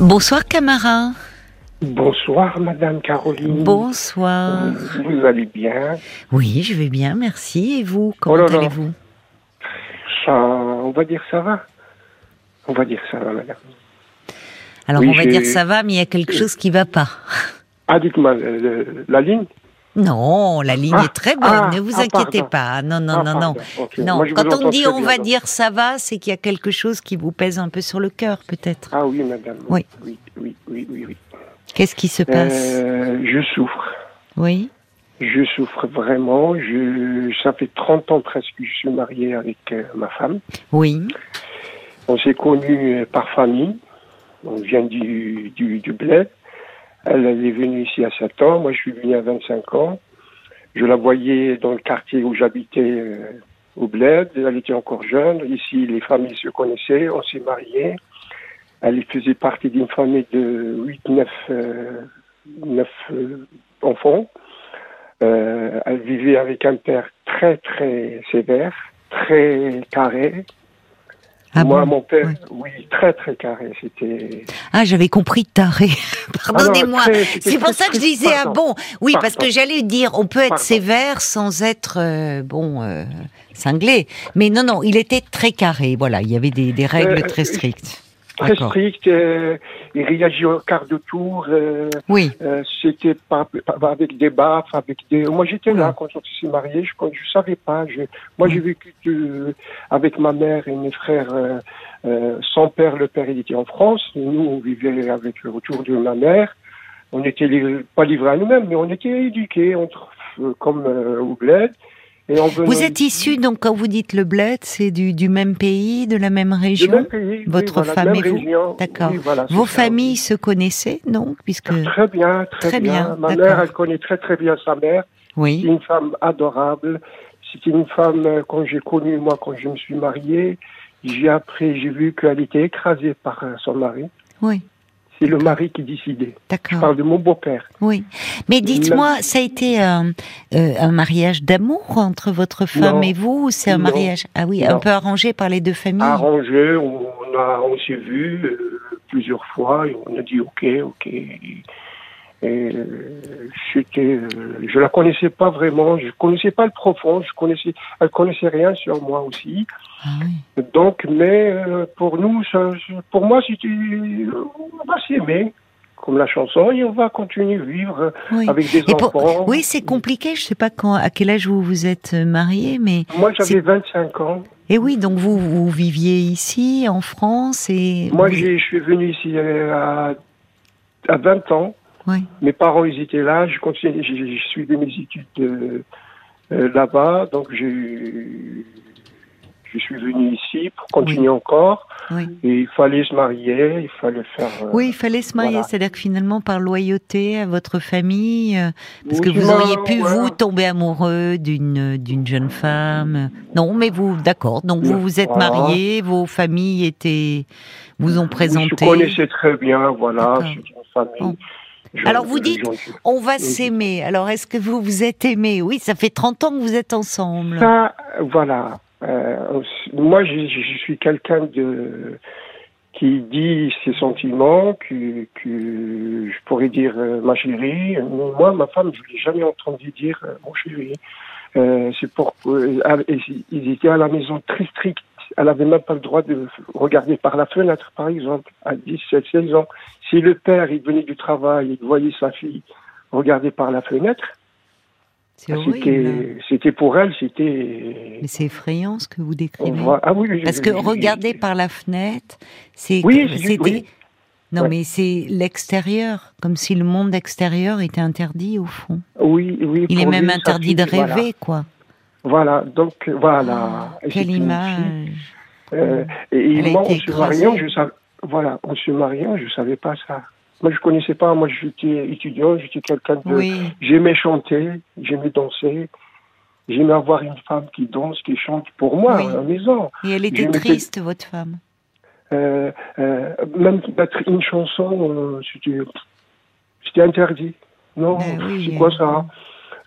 Bonsoir Camara. Bonsoir Madame Caroline. Bonsoir. Vous allez bien? Oui, je vais bien, merci. Et vous, comment Oh allez-vous? Ça, on va dire ça va. On va dire ça va, Madame. Alors Oui, on va dire ça va, mais il y a quelque chose qui va pas. Ah, dites-moi, le- la ligne? Non, la ligne Ah, est très bonne, ah, ne vous ah, inquiétez pardon. pas. Non, non, Ah, non, non. Non, Moi, quand on dit on bien, va donc. dire ça va, c'est qu'il y a quelque chose qui vous pèse un peu sur le cœur, peut-être. Ah oui, Madame. Oui. Oui, oui, oui, oui. oui. Qu'est-ce qui se passe Euh, je souffre. Oui, Je souffre vraiment. Je, ça fait 30 ans presque que je suis marié avec euh, ma femme. oui, On s'est connus par famille. On vient du, du, du bled. Elle, est venue ici à 7 ans. Moi, je suis venu à 25 ans. Je la voyais dans le quartier où j'habitais euh, au bled. Elle était encore jeune. Ici, les familles se connaissaient. On s'est mariés. Elle faisait partie d'une famille de 8, 9, euh, 9 euh, enfants. Elle vivait avec un père très, très sévère, très carré. Ah Moi, bon mon père, Ouais. oui, très très carré. C'était. Ah, j'avais compris taré. Pardonnez-moi. Ah C'est pour ça que je disais, ah bon, oui, parce que j'allais dire, on peut être Pardon. sévère sans être, euh, bon, euh, cinglé. Mais non, non, il était très carré, voilà, il y avait des, des règles Euh, très strictes. Très D'accord. Il réagit au quart de tour. euh, Oui, euh, C'était pas, pas- avec des baffes, avec des. Moi, j'étais là quand on s'est mariés. Je ne savais pas. Je... Moi, j'ai vécu de- avec ma mère et mes frères euh, euh, sans père. Le père, il était en France. Nous, on vivait avec autour de ma mère. On était li- pas livrés à nous-mêmes, mais on était éduqués entre, euh, comme euh, au bled. Et on venait Vous êtes issu, donc quand vous dites le bled, c'est du, du même pays, de la même région même pays. oui, Votre voilà, femme et vous. D'accord. Oui, voilà, Vos c'est ça. familles se connaissaient, donc, puisque... Très bien, très, Très bien, bien. Ma mère, elle connaît très très bien sa mère. C'est Oui, une femme adorable. C'était une femme, euh, quand j'ai connu, moi, quand je me suis marié, j'ai appris, j'ai vu qu'elle était écrasée par euh, son mari. oui, C'est le mari qui décidait. Je d'accord, parle de mon beau-père. oui. Mais dites-moi, ça a été un, euh, un mariage d'amour entre votre femme Non. et vous, ou c'est un Non. mariage, ah oui, un peu arrangé par les deux familles? Arrangé, on, a, on s'est vu euh, plusieurs fois et on a dit ok, ok. Et euh, c'était, euh, je la connaissais pas vraiment, je connaissais pas le profond, je connaissais, elle connaissait rien sur moi aussi. Ah oui. Donc, mais euh, pour nous, ça, pour moi, c'était, on va s'aimer, comme la chanson, et on va continuer à vivre Oui. avec des Et pour- enfants. oui, c'est compliqué. Je sais pas quand, à quel âge vous vous êtes marié, mais Moi, j'avais 25 ans. et oui, donc vous vous viviez ici en France et Moi, je suis venu ici à, à 20 ans. Oui. Mes parents, ils étaient là. Je continue, j'ai j'ai suivi mes études euh, euh, là-bas. Donc, j'ai, je suis venu ici pour continuer encore. Oui. Et il fallait se marier, il fallait faire. euh, Oui, il fallait se marier, Voilà. c'est-à-dire que finalement, par loyauté à votre famille, parce que vous auriez pu, ouais. vous, tomber amoureux d'une d'une jeune femme. Non, mais vous, d'accord, donc vous vous êtes Voilà. mariés, vos familles étaient, vous ont présenté. Je connaissais très bien, voilà. C'est une famille. Bon. Alors, vous dites- On va s'aimer. Alors, est-ce que vous vous êtes aimés Oui, ça fait 30 ans que vous êtes ensemble. Ça, voilà. Euh, moi, je, suis quelqu'un de qui dit ses sentiments, que, que je pourrais dire euh, ma chérie. Moi, ma femme, je l'ai jamais entendu dire euh, mon chéri. C'est pour ils étaient à la maison très stricts. Elle avait même pas le droit de regarder par la fenêtre, par exemple, à 17, 16 ans. Si le père, il venait du travail, il voyait sa fille regarder par la fenêtre, c'était, pour elle, c'était. Mais c'est effrayant ce que vous décrivez. voit- Ah oui, Parce que regarder par la fenêtre, c'est Oui, oui. non Ouais. mais c'est l'extérieur, comme si le monde extérieur était interdit au fond. Oui, oui. Il est même interdit de voilà. rêver quoi. Voilà, donc voilà. Et Quelle image. euh, et Elle moi, on se mariant, je savais. Voilà, se mariant, je savais pas ça. Moi, je connaissais pas. Moi, j'étais étudiant, j'étais quelqu'un de. Oui, J'aimais chanter, j'aimais danser. J'aimais avoir une femme qui danse, qui chante pour moi Oui. à la maison. et elle était triste votre femme. Euh, euh, même mettre une chanson, euh, c'était, interdit. Non, Ben oui, c'est quoi ça?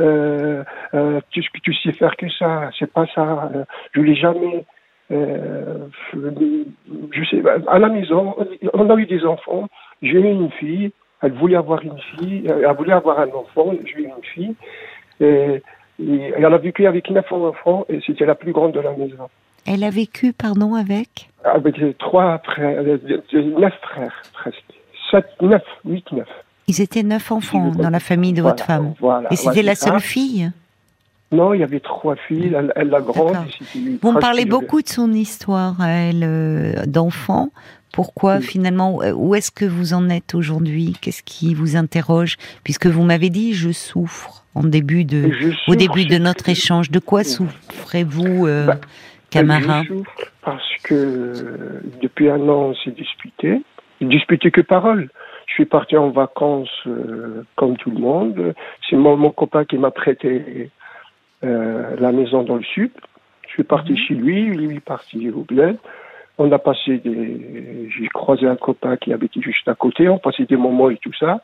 Euh, euh, tu, tu sais faire que ça, c'est pas ça. Euh, je l'ai jamais. Je sais, à la maison, on a eu des enfants. j'ai eu une fille, elle voulait avoir une fille, elle voulait avoir un enfant, j'ai eu une fille, et, et elle a vécu avec neuf enfants, et c'était la plus grande de la maison. Elle a vécu, pardon, avec? Avec trois frères, neuf frères, presque. Sept, neuf, huit, neuf. Ils étaient neuf enfants dans la famille de votre femme. voilà, Et c'était ouais, la ça. seule fille Non, il y avait trois filles, elle, elle la grande. Vous me parlez beaucoup de son histoire, elle, euh, d'enfant. Pourquoi Oui. finalement euh, Où est-ce que vous en êtes aujourd'hui? Qu'est-ce qui vous interroge? Puisque vous m'avez dit je souffre en début de, Et je au début de notre échange. De quoi souffrez-vous, euh, Bah, Camara? Je souffre parce que depuis un an, on s'est disputé. Disputé que parole. Je suis parti en vacances euh, comme tout le monde. C'est mon, mon copain qui m'a prêté euh, la maison dans le sud. Je suis parti Mhm. chez lui, lui est parti au bled. On a passé des. J'ai croisé un copain qui habitait juste à côté. On passait des moments et tout ça.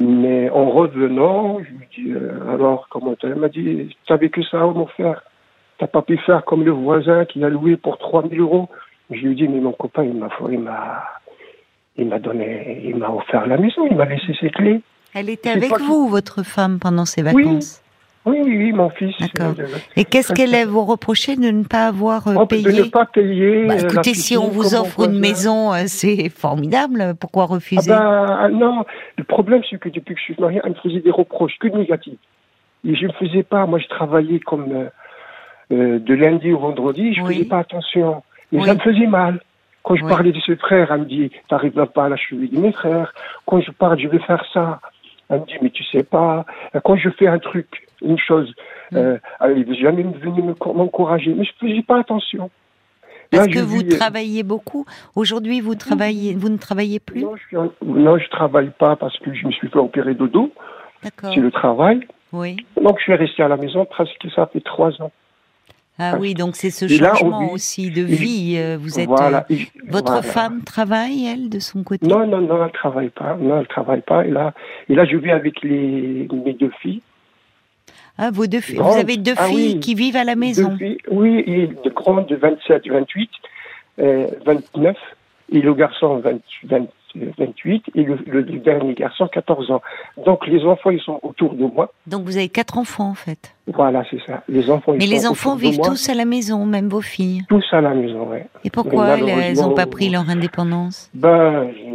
Mais en revenant, je lui dis euh, alors comment t'as Il m'a dit t'avais que ça à m'en faire. T'as pas pu faire comme le voisin qui a loué pour 3000 euros? Je lui ai dit, mais mon copain, il m'a, il m'a, il m'a donné, il m'a offert la maison, il m'a laissé ses clés. Elle était avec que- vous, votre femme, pendant Oui. vacances? Oui, oui, oui, mon fils. D'accord. euh, Et qu'est-ce qu'elle a vous reproché de ne pas avoir euh, oh, de payé? ne pas payer. Bah, euh, Écoutez, si on vous offre une maison, euh, c'est formidable. Pourquoi Ah refuser ben, non, le problème, c'est que depuis que je suis marié, elle me faisait des reproches, que négatifs. Et je ne faisais pas, moi, je travaillais comme de lundi au vendredi, je ne Oui. faisais pas attention. Mais Oui. ça me faisait mal. Quand je parlais de ses frères, elle me dit, t'arrives pas à la cheville de mes frères. Quand je parle, je vais faire ça. Elle me dit, mais tu sais pas. Quand je fais un truc, une chose, Mm. euh, elle est jamais venue m'encourager. Mais je ne faisais pas attention. Parce Là, que vous euh, travaillez beaucoup. Aujourd'hui, vous travaillez, vous ne travaillez plus. Non, je en- non, je travaille pas parce que je me suis fait opérer de dos. D'accord. C'est le travail. Oui. Donc, je suis resté à la maison presque, ça fait trois ans. Ah oui, donc c'est ce Et là, on changement vit- aussi de vie. euh, Vous êtes. Voilà. euh, Et- votre voilà. femme travaille elle de son côté? Non, non, non, elle travaille pas. Non, elle travaille pas. Et là, et là je vis avec les, mes deux filles. Ah, vos deux filles. Vous avez deux Ah filles oui. qui vivent à la maison. Filles, oui, et de grande de 27, 28, euh, 29, et le garçon 20, 20, 28, et le, le dernier garçon 14 ans. Donc, les enfants, ils sont autour de moi. Donc vous avez quatre enfants en fait. Voilà, c'est ça. Les enfants, ils Mais sont les enfants vivent tous à la maison, même vos filles. Tous à la maison, ouais. Et pourquoi elles- n'ont pas pris leur indépendance? Ben, je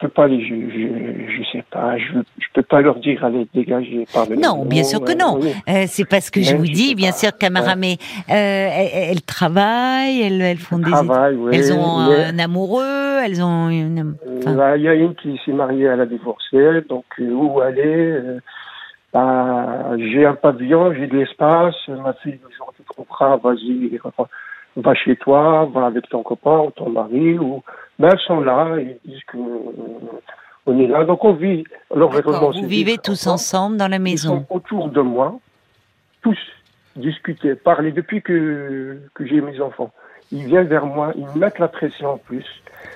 peux pas les, je, je, je sais pas, je, je peux pas leur dire allez dégager par le Non, bien sûr que non. Euh, c'est parce que je vous dis, bien pas- sûr, Camara, ouais. mais euh, elles, elles travaillent, elles, elles font des oui. Elles ont mais- un amoureux, elles ont une. enfin, Bah, Il y a une qui s'est mariée, elle a divorcé, donc euh, où aller euh, bah, J'ai un pavillon, j'ai de l'espace, ma fille, le jour tu comprends, vas-y, va chez toi, va avec ton copain ou ton mari, ou ben, elles sont là, ils disent que euh, on est là, donc on vit. Vraiment, vous vivez tous ensemble. dans la Ils maison. sont autour de moi, tous discuter, parler depuis que, que j'ai mes enfants. Ils viennent vers moi, ils me mettent la pression en plus.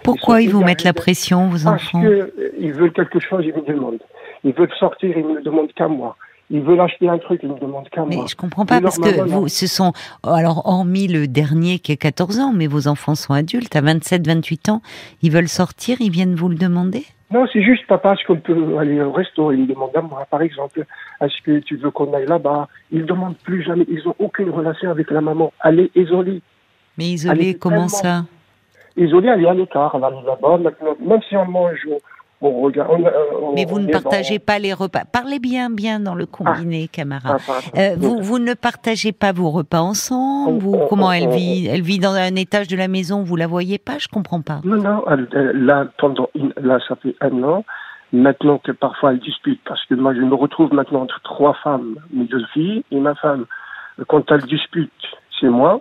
Pourquoi sont ils vous mettent la pression, vos Parce enfants? qu'ils veulent quelque chose, ils me demandent. Ils veulent sortir, ils ne me demandent qu'à moi. Ils veulent acheter un truc, ils ne me demandent qu'à Mais moi. je comprends pas parce que vous, ce sont alors hormis le dernier qui a 14 ans, mais vos enfants sont adultes à 27, 28 ans, ils veulent sortir, ils viennent vous le demander? Non, c'est juste, papa, est-ce qu'on peut aller au resto? Ils me demandent à moi, par exemple. Est-ce que tu veux qu'on aille là-bas? Ils ne demandent plus jamais. Ils n'ont aucune relation avec la maman. Est isolée. Mais isolés, Allez, comment tellement- ça? Isolée, elle est à l'écart. Elle est là-bas. Maintenant, même si on mange, on, on regarde. on- on- Mais vous ne partagez dans- pas les repas. Parlez bien, bien dans le combiné, camarade. Ah. Euh, vous, vous ne partagez pas vos repas ensemble On- vous, Comment elle vit? Elle vit dans un étage de la maison, vous la voyez pas? Je comprends pas. Non, non, elle- elle- là, pendant une- là, ça fait un an. Maintenant que parfois elle dispute, parce que moi je me retrouve maintenant entre trois femmes, mes deux filles et ma femme. Quand elle dispute, c'est moi.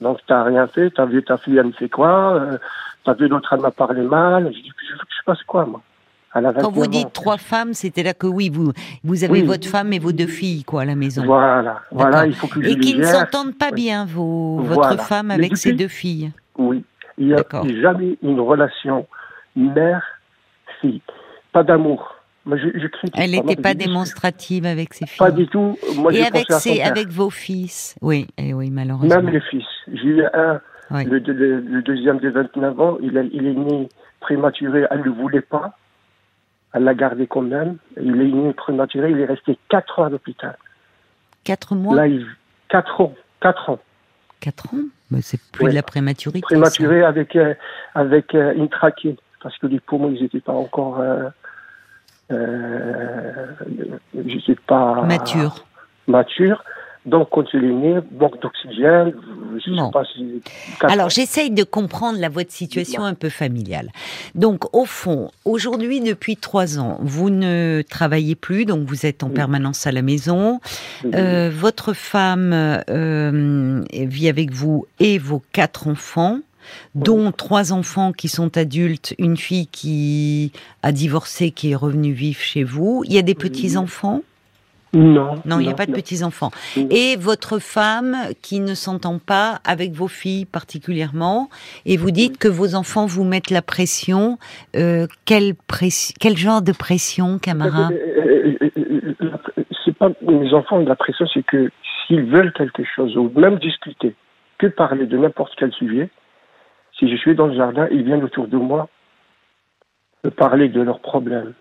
Donc t'as rien fait, t'as vu ta fille, elle me fait quoi euh, T'as vu l'autre, elle m'a parlé mal. Je dis, je veux que je fasse quoi, moi Quand vous 29 dites ans. trois femmes, c'était là que oui, vous, vous avez Oui. votre femme et vos deux filles, quoi, à la maison. Voilà, voilà, il faut que je Et les qui ne s'entendent pas Oui. bien, vos, Voilà. votre femme avec ses deux filles. Oui. Il n'y a jamais une relation mère-fille. Pas d'amour. Moi, je, je critique Elle n'était pas démonstrative avec ses filles. Pas du tout. Moi, et avec, ses, avec vos fils. Oui, et oui, malheureusement. Même les fils. J'ai eu un, Oui. le, le- le deuxième de 29 ans, il, a- il est né prématuré, elle ne le voulait pas. Elle l'a gardé quand même. Il est né prématuré, il est resté 4 ans à l'hôpital. 4 mois Là, il... 4 ans. 4 ans. 4 ans Mais c'est plus Ouais. de la prématurité. Prématuré avec, euh, avec euh, une trachée. Parce que les poumons, ils n'étaient pas encore. Euh, je sais pas. Mature. Mature. Donc, né, manque d'oxygène. Je ne Non. sais pas si. quatre Alors j'essaye de comprendre la votre situation un peu familiale. Donc au fond, aujourd'hui depuis trois ans, vous ne travaillez plus, donc vous êtes en Oui. permanence à la maison. Euh, votre femme euh, vit avec vous et vos quatre enfants, dont trois enfants qui sont adultes, une fille qui a divorcé, qui est revenue vivre chez vous. Il y a des petits enfants? Non. Non, il n'y a pas de petits enfants. Non. Et votre femme qui ne s'entend pas avec vos filles particulièrement, et vous dites que vos enfants vous mettent la pression. Euh, quelle pression, quel genre de pression, Camara? Euh, euh, C'est pas mes enfants la pression, c'est que s'ils veulent quelque chose ou même discuter, que parler de n'importe quel sujet, si je suis dans le jardin, ils viennent autour de moi me parler de leurs problèmes,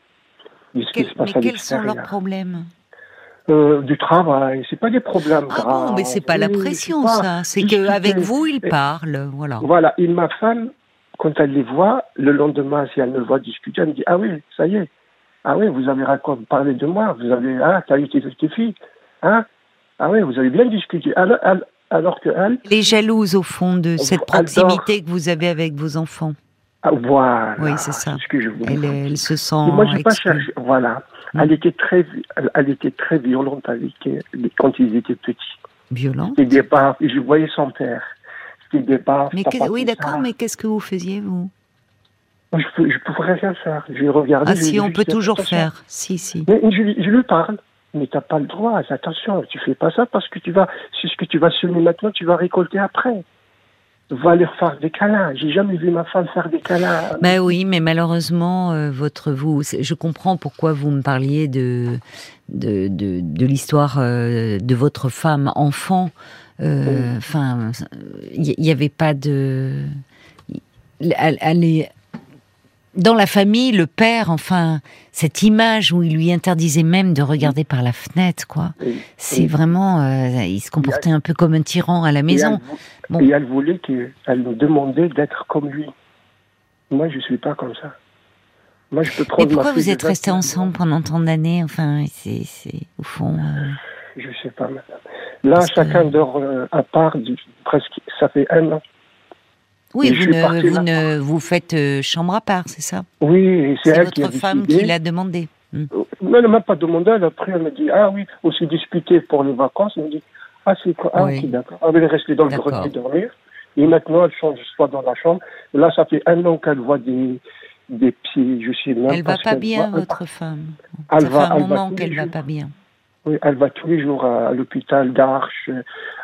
de ce qui se passe Mais à quels sont leurs problèmes Euh, du travail, c'est pas des problèmes Ah graves. bon, mais c'est pas la pression, ça. C'est qu'avec vous, ils parlent, voilà. Voilà, et ma femme, quand elle les voit, le lendemain, si elle me voit discuter, elle me dit Ah oui, ça y est. Ah oui, vous avez raconté, parlé de moi, vous avez, ah, t'as eu tes, tes filles, hein Ah oui, vous avez bien discuté. Alors, alors que elle, Les jalouses, au fond, de cette proximité que vous avez avec vos enfants. ah, voilà. Oui, c'est ça. ce que je Elle, elle se sent. Et moi, j'ai pas cherché. Voilà. Mm. Elle était très, elle, elle était très violente avec eux quand ils étaient petits. Violent. C'était des. Et je voyais son père. C'était des. Mais que- pas oui, d'accord, mais qu'est-ce que vous faisiez, vous? Je, peux- je pourrais rien faire. Je regarder. Ah je si, on peut toujours faire. Si, si. Mais je lui parle. Mais t'as pas le droit. Attention, tu fais pas ça parce que tu vas, c'est ce que tu vas semer maintenant, tu vas récolter après. Va leur faire des câlins. J'ai jamais vu ma femme faire des câlins. Ben oui, mais malheureusement, euh, votre vous, je comprends pourquoi vous me parliez de de, de, de l'histoire euh, de votre femme enfant. Euh, Enfin, il n'y avait pas de. Elle, elle est dans la famille, le père, enfin, cette image où il lui interdisait même de regarder par la fenêtre, quoi. Et- C'est et- vraiment, euh, il se comportait un peu comme un tyran à la et maison. elle, vou- Bon. et elle voulait que, elle me demandait d'être comme lui. Moi, je suis pas comme ça. Moi, je peux prendre ma pourquoi vous êtes restés 29 ans. ensemble pendant tant d'années? Enfin, c'est, au fond. euh, Je sais pas, madame. Là, Parce que- chacun dort euh, à part, du- presque, ça fait un an. Oui, vous ne, vous ne, vous faites euh, chambre à part, c'est ça? Oui, c'est elle qui a votre femme décidé. qui l'a demandé. Hmm. Non, elle m'a pas demandé. Elle, après, elle me dit Ah oui, on s'est disputé pour les vacances. Elle me dit Ah, c'est quoi? Ah, Oui. d'accord. Elle est restée dans le grenier dormir. Et maintenant, elle change soit dans la chambre. Et là, ça fait un an qu'elle voit des, des petits. Je sais même Elle va ce pas bien, votre femme. Elle Ça va- fait un elle va moment qu'elle les va pas bien. Oui, elle va tous les jours à, à l'hôpital d'Arche,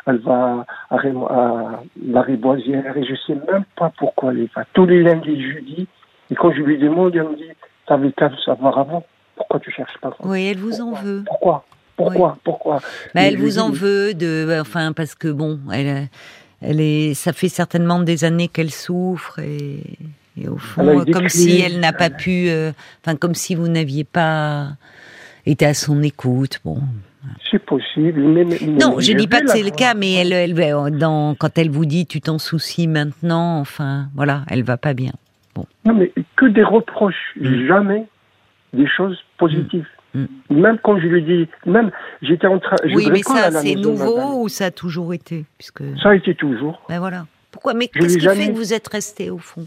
elle va à, à la Riboisière, et je sais même pas pourquoi elle y va. Tous les lundis et jeudis, et quand je lui demande, elle me dit, t'avais qu'à le savoir avant, pourquoi tu cherches pas Oui, elle vous en veut. Pourquoi? Pourquoi? Pourquoi? Bah, elle vous en veut de, enfin, parce que bon, elle, elle est, ça fait certainement des années qu'elle souffre et, et au fond, comme crises. si elle n'a pas pu, euh, enfin, comme si vous n'aviez pas été à son écoute. Bon, C'est possible, mais... mais- Non, mais je dis pas que c'est le cas, mais elle, elle, dans, quand elle vous dit tu t'en soucies maintenant, enfin, voilà, elle va pas bien. Non, mais que des reproches, Mm. jamais des choses positives. Mm. Même quand je lui dis, même, j'étais en train... oui, mais ça, c'est nouveau ou ça a toujours été, puisque, Ça a été toujours. ben voilà. Pourquoi? Mais qu'est-ce qui fait que vous êtes resté au fond?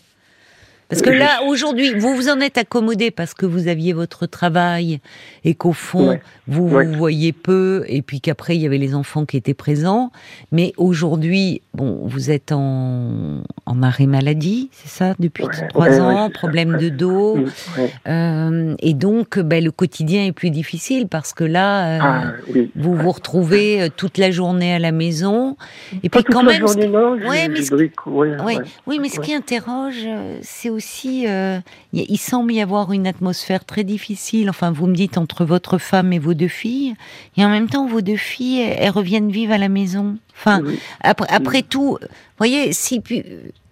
Parce que là, aujourd'hui, vous vous en êtes accommodé parce que vous aviez votre travail et qu'au fond, Ouais. vous Ouais. vous voyez peu et puis qu'après, il y avait les enfants qui étaient présents. Mais aujourd'hui, bon, vous êtes en, en arrêt maladie, c'est ça, depuis Ouais, trois ans, problème de dos. Mm. Euh, et donc, ben, le quotidien est plus difficile parce que là, euh, Ah, oui. vous vous retrouvez euh, toute la journée à la maison. Et Pas puis quand même, journée, non. mais ce- oui, mais ce qui interroge, c'est aussi aussi, euh, il semble y avoir une atmosphère très difficile. Enfin, vous me dites entre votre femme et vos deux filles, et en même temps, vos deux filles, elles, reviennent vivre à la maison. Enfin, après, après tout, voyez, si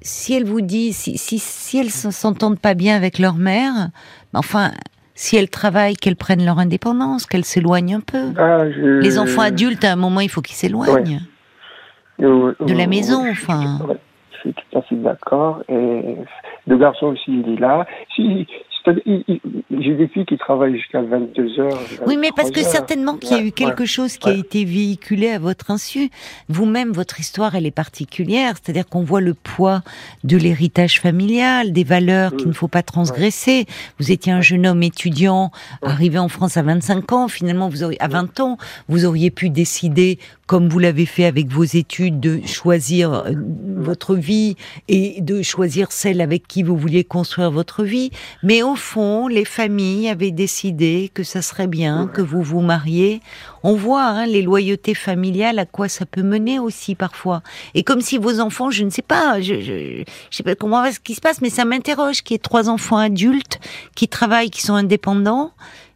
si elle vous dit, si si, si elles s'entendent pas bien avec leur mère, enfin, si elles travaillent, qu'elles prennent leur indépendance, qu'elles s'éloignent un peu. Ah, Les enfants adultes, à un moment, il faut qu'ils s'éloignent de la maison, enfin. Suis tout à fait d'accord. Et le garçon aussi, il est là. Si, j'ai des filles qui travaillent jusqu'à 22 heures. Oui, mais parce que certainement qu'il y a eu quelque chose qui a été véhiculé à votre insu. Vous-même, votre histoire, elle est particulière. C'est-à-dire qu'on voit le poids de l'héritage familial, des valeurs qu'il ne faut pas transgresser. Vous étiez un jeune homme étudiant, arrivé en France à 25 ans. Finalement, vous auriez, à 20 ans, vous auriez pu décider comme vous l'avez fait avec vos études, de choisir euh, votre vie et de choisir celle avec qui vous vouliez construire votre vie. Mais au fond, les familles avaient décidé que ça serait bien que vous vous mariez. On voit hein, les loyautés familiales, à quoi ça peut mener aussi parfois. Et comme si vos enfants, je ne sais pas, je, je, sais pas comment ce qui se passe, mais ça m'interroge qu'il y ait trois enfants adultes qui travaillent, qui sont indépendants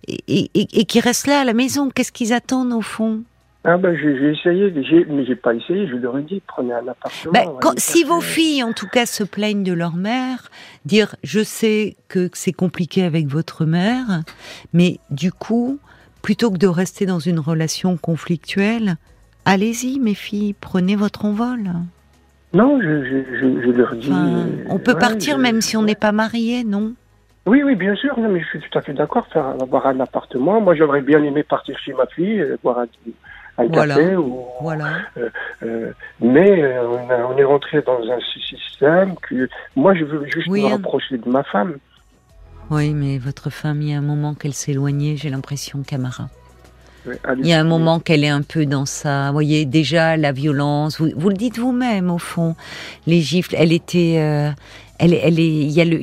et, et qui restent là à la maison. Qu'est-ce qu'ils attendent au fond? Ah ben j'ai essayé, mais j'ai pas essayé, je leur ai dit, prenez un appartement. Ben, si vos filles, en tout cas, se plaignent de leur mère, dire, je sais que c'est compliqué avec votre mère, mais du coup, plutôt que de rester dans une relation conflictuelle, allez-y, mes filles, prenez votre envol. Non, je, je, leur dis... on peut partir même si on n'est pas marié, non? Oui, oui, bien sûr. Non, mais je suis tout à fait d'accord. Faire avoir un appartement. Moi, j'aurais bien aimé partir chez ma fille, euh, boire un, voilà. voilà. Euh, euh, mais euh, on, est rentré dans un système que moi je veux juste me rapprocher de ma femme. Oui, mais votre femme, il y a un moment qu'elle s'éloignait, j'ai l'impression, Camara. il y a un moment qu'elle est un peu dans ça. Vous voyez, déjà, la violence, vous, le dites vous-même, au fond. Les gifles, elle était. elle, elle est. Il y a le.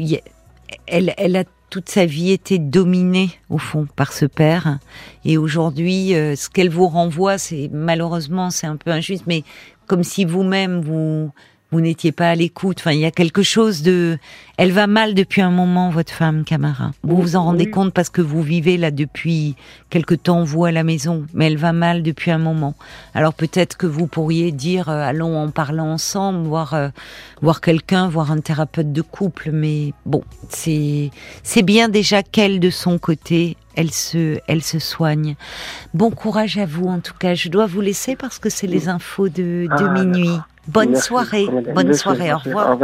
Elle, elle a toute sa vie été dominée au fond par ce père. Et aujourd'hui euh, ce qu'elle vous renvoie c'est malheureusement c'est un peu injuste mais comme si vous-même vous vous n'étiez pas à l'écoute. Enfin, il y a quelque chose de. Elle va mal depuis un moment, votre femme, Camara. Vous vous en rendez compte parce que vous vivez là depuis quelque temps, vous à la maison, mais elle va mal depuis un moment. Alors peut-être que vous pourriez dire, euh, allons en parlant ensemble, voir euh, voir quelqu'un, voir un thérapeute de couple. Mais bon, c'est c'est bien déjà qu'elle de son côté elle se, elle se soigne. Bon courage à vous en tout cas. Je dois vous laisser parce que c'est les infos de, de ah, minuit. Bonne soirée. Bonne soirée. Au revoir.